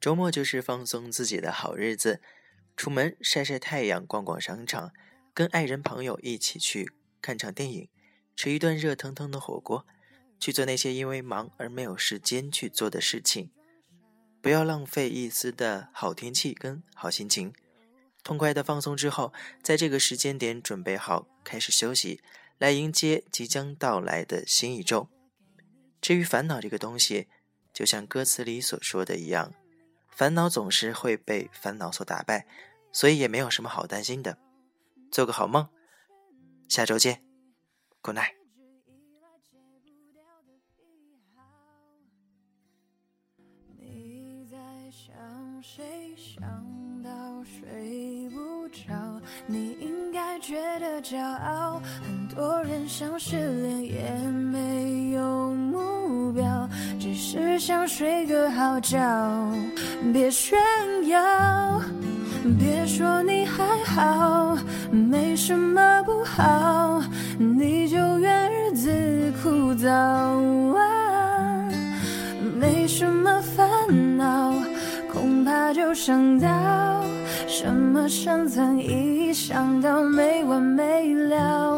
周末就是放松自己的好日子，出门晒晒太阳，逛逛商场，跟爱人朋友一起去看场电影，吃一顿热腾腾的火锅，去做那些因为忙而没有时间去做的事情。不要浪费一丝的好天气跟好心情，痛快的放松之后，在这个时间点准备好开始休息，来迎接即将到来的新一周。至于烦恼这个东西，就像歌词里所说的一样。烦恼总是会被烦恼所打败，所以也没有什么好担心的。做个好梦，下周见，Good night。你在想谁？想到睡不着，你应该觉得骄傲。很多人想失恋也没有目标，想睡个好觉。别炫耀，别说你还好，没什么不好，你就怨日子枯燥啊，没什么烦恼，恐怕就想到什么深层意义，想到没完没了。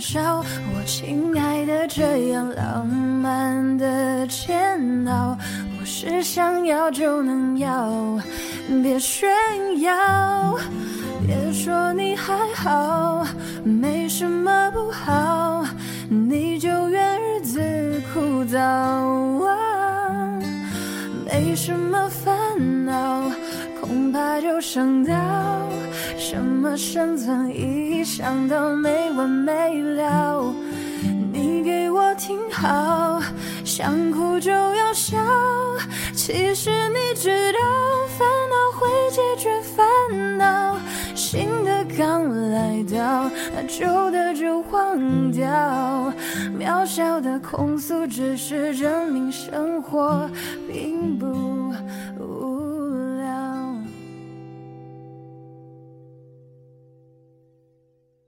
少，我亲爱的，这样浪漫的煎熬，不是想要就能要，别炫耀，别说你还好，没什么不好，你就怨日子枯燥啊，没什么烦恼，恐怕就想到。什么生存意义，想到没完没。好，想哭就要笑。其实你知道，烦恼会解决烦恼。新的刚来到，那旧的就忘掉。渺小的控诉，只是证明生活并不。